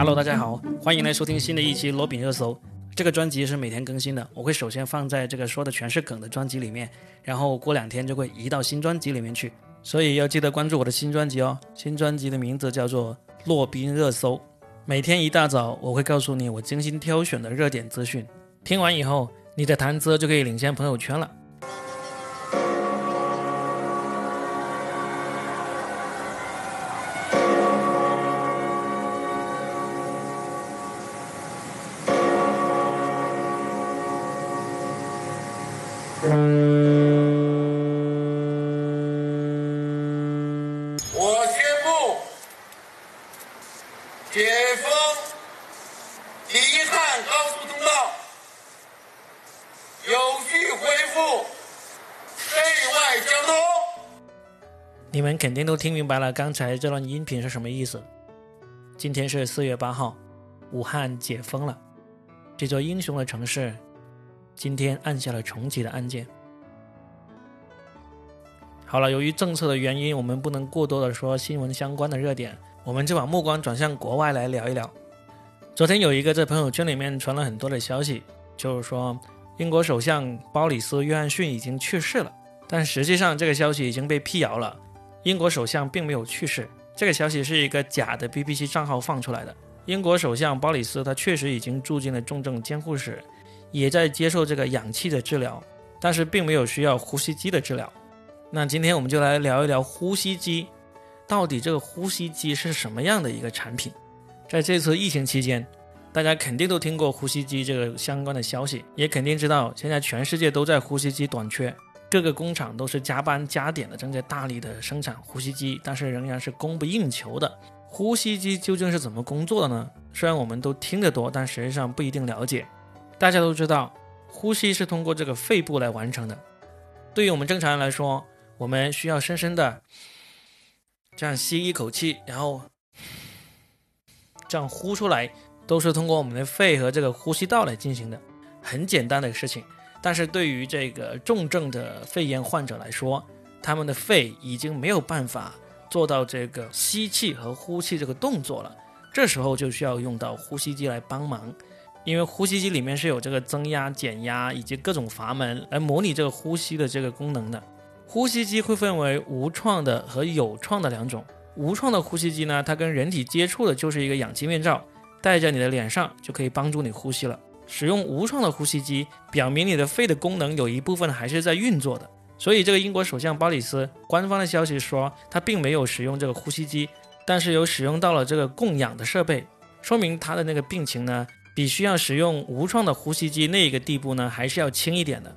Hello，大家好，欢迎来收听新的一期罗宾热搜。这个专辑是每天更新的，我会首先放在这个说的全是梗的专辑里面，然后过两天就会移到新专辑里面去。所以要记得关注我的新专辑哦。新专辑的名字叫做《洛宾热搜》，每天一大早我会告诉你我精心挑选的热点资讯。听完以后，你的谈资就可以领先朋友圈了。我宣布，解封第一汉高速通道，有序恢复内外交通。你们肯定都听明白了刚才这段音频是什么意思。今天是四月八号，武汉解封了，这座英雄的城市今天按下了重启的按键。好了，由于政策的原因，我们不能过多的说新闻相关的热点，我们就把目光转向国外来聊一聊。昨天有一个在朋友圈里面传了很多的消息，就是说英国首相鲍里斯·约翰逊已经去世了，但实际上这个消息已经被辟谣了，英国首相并没有去世，这个消息是一个假的 BBC 账号放出来的。英国首相鲍里斯他确实已经住进了重症监护室，也在接受这个氧气的治疗，但是并没有需要呼吸机的治疗。那今天我们就来聊一聊呼吸机，到底这个呼吸机是什么样的一个产品？在这次疫情期间，大家肯定都听过呼吸机这个相关的消息，也肯定知道现在全世界都在呼吸机短缺，各个工厂都是加班加点的正在大力的生产呼吸机，但是仍然是供不应求的。呼吸机究竟是怎么工作的呢？虽然我们都听得多，但实际上不一定了解。大家都知道，呼吸是通过这个肺部来完成的。对于我们正常人来说，我们需要深深的这样吸一口气，然后这样呼出来，都是通过我们的肺和这个呼吸道来进行的，很简单的事情。但是对于这个重症的肺炎患者来说，他们的肺已经没有办法做到这个吸气和呼气这个动作了，这时候就需要用到呼吸机来帮忙，因为呼吸机里面是有这个增压、减压以及各种阀门来模拟这个呼吸的这个功能的。呼吸机会分为无创的和有创的两种。无创的呼吸机呢，它跟人体接触的就是一个氧气面罩，戴在你的脸上就可以帮助你呼吸了。使用无创的呼吸机，表明你的肺的功能有一部分还是在运作的。所以，这个英国首相鲍里斯官方的消息说，他并没有使用这个呼吸机，但是有使用到了这个供氧的设备，说明他的那个病情呢，比需要使用无创的呼吸机那一个地步呢，还是要轻一点的。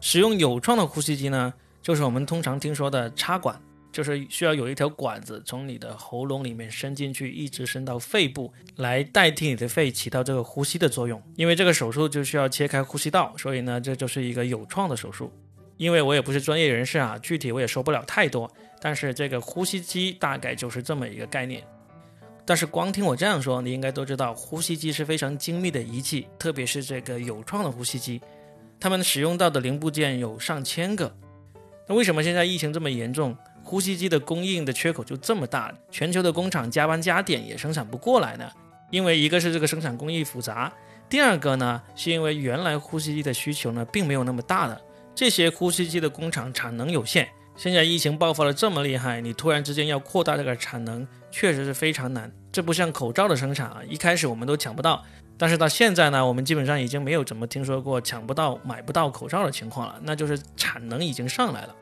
使用有创的呼吸机呢？就是我们通常听说的插管，就是需要有一条管子从你的喉咙里面伸进去，一直伸到肺部，来代替你的肺起到这个呼吸的作用。因为这个手术就需要切开呼吸道，所以呢，这就是一个有创的手术。因为我也不是专业人士啊，具体我也说不了太多。但是这个呼吸机大概就是这么一个概念。但是光听我这样说，你应该都知道，呼吸机是非常精密的仪器，特别是这个有创的呼吸机，它们使用到的零部件有上千个。那为什么现在疫情这么严重，呼吸机的供应的缺口就这么大？全球的工厂加班加点也生产不过来呢？因为一个是这个生产工艺复杂，第二个呢是因为原来呼吸机的需求呢并没有那么大的，这些呼吸机的工厂产能有限。现在疫情爆发的这么厉害，你突然之间要扩大这个产能，确实是非常难。这不像口罩的生产啊，一开始我们都抢不到。但是到现在呢，我们基本上已经没有怎么听说过抢不到、买不到口罩的情况了，那就是产能已经上来了。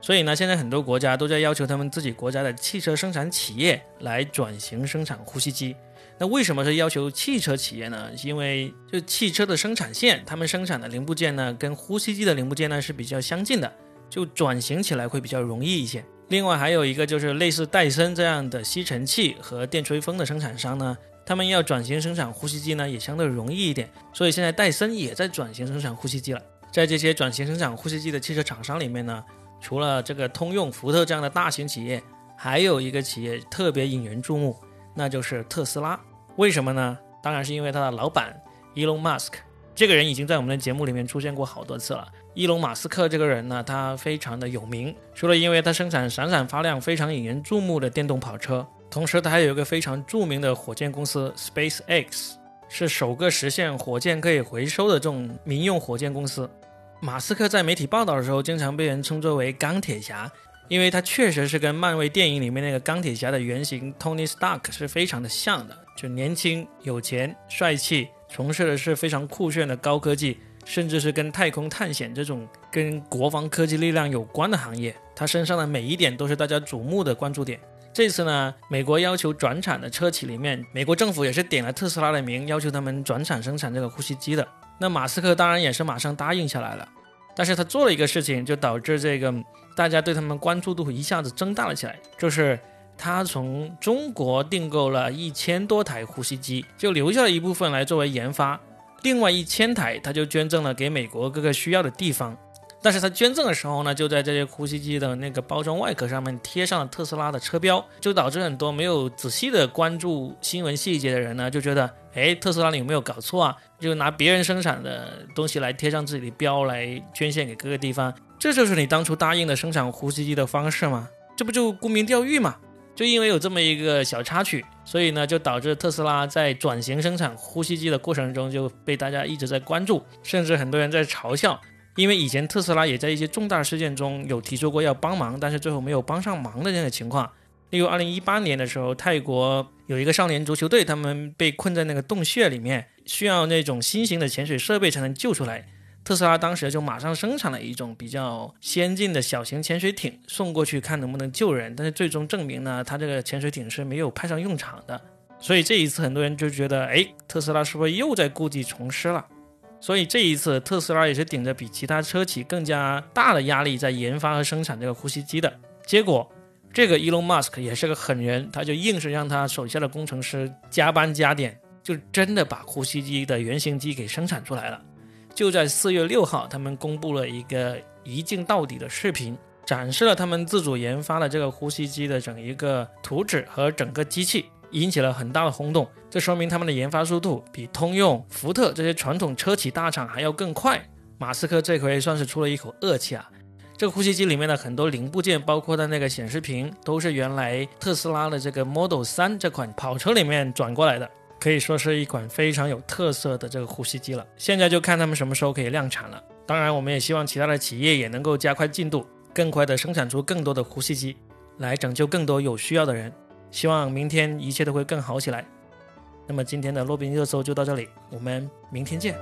所以呢，现在很多国家都在要求他们自己国家的汽车生产企业来转型生产呼吸机。那为什么是要求汽车企业呢？因为就汽车的生产线，他们生产的零部件呢，跟呼吸机的零部件呢是比较相近的，就转型起来会比较容易一些。另外还有一个就是类似戴森这样的吸尘器和电吹风的生产商呢。他们要转型生产呼吸机呢，也相对容易一点，所以现在戴森也在转型生产呼吸机了。在这些转型生产呼吸机的汽车厂商里面呢，除了这个通用、福特这样的大型企业，还有一个企业特别引人注目，那就是特斯拉。为什么呢？当然是因为他的老板伊隆马斯克，这个人已经在我们的节目里面出现过好多次了。伊隆马斯克这个人呢，他非常的有名，除了因为他生产闪闪发亮、非常引人注目的电动跑车。同时，他还有一个非常著名的火箭公司 SpaceX，是首个实现火箭可以回收的这种民用火箭公司。马斯克在媒体报道的时候，经常被人称作为“钢铁侠”，因为他确实是跟漫威电影里面那个钢铁侠的原型 Tony Stark 是非常的像的，就年轻、有钱、帅气，从事的是非常酷炫的高科技。甚至是跟太空探险这种跟国防科技力量有关的行业，他身上的每一点都是大家瞩目的关注点。这次呢，美国要求转产的车企里面，美国政府也是点了特斯拉的名，要求他们转产生产这个呼吸机的。那马斯克当然也是马上答应下来了。但是他做了一个事情，就导致这个大家对他们关注度一下子增大了起来，就是他从中国订购了一千多台呼吸机，就留下了一部分来作为研发。另外一千台，他就捐赠了给美国各个需要的地方。但是他捐赠的时候呢，就在这些呼吸机的那个包装外壳上面贴上了特斯拉的车标，就导致很多没有仔细的关注新闻细节的人呢，就觉得，哎，特斯拉你有没有搞错啊？就拿别人生产的东西来贴上自己的标来捐献给各个地方，这就是你当初答应的生产呼吸机的方式吗？这不就沽名钓誉吗？就因为有这么一个小插曲，所以呢，就导致特斯拉在转型生产呼吸机的过程中就被大家一直在关注，甚至很多人在嘲笑。因为以前特斯拉也在一些重大事件中有提出过要帮忙，但是最后没有帮上忙的这样的情况。例如，二零一八年的时候，泰国有一个少年足球队，他们被困在那个洞穴里面，需要那种新型的潜水设备才能救出来。特斯拉当时就马上生产了一种比较先进的小型潜水艇送过去，看能不能救人。但是最终证明呢，它这个潜水艇是没有派上用场的。所以这一次很多人就觉得，哎，特斯拉是不是又在故技重施了？所以这一次特斯拉也是顶着比其他车企更加大的压力在研发和生产这个呼吸机的。结果，这个 Elon Musk 也是个狠人，他就硬是让他手下的工程师加班加点，就真的把呼吸机的原型机给生产出来了。就在四月六号，他们公布了一个一镜到底的视频，展示了他们自主研发的这个呼吸机的整一个图纸和整个机器，引起了很大的轰动。这说明他们的研发速度比通用、福特这些传统车企大厂还要更快。马斯克这回算是出了一口恶气啊！这个呼吸机里面的很多零部件，包括的那个显示屏，都是原来特斯拉的这个 Model 3这款跑车里面转过来的。可以说是一款非常有特色的这个呼吸机了。现在就看他们什么时候可以量产了。当然，我们也希望其他的企业也能够加快进度，更快的生产出更多的呼吸机，来拯救更多有需要的人。希望明天一切都会更好起来。那么今天的洛宾热搜就到这里，我们明天见。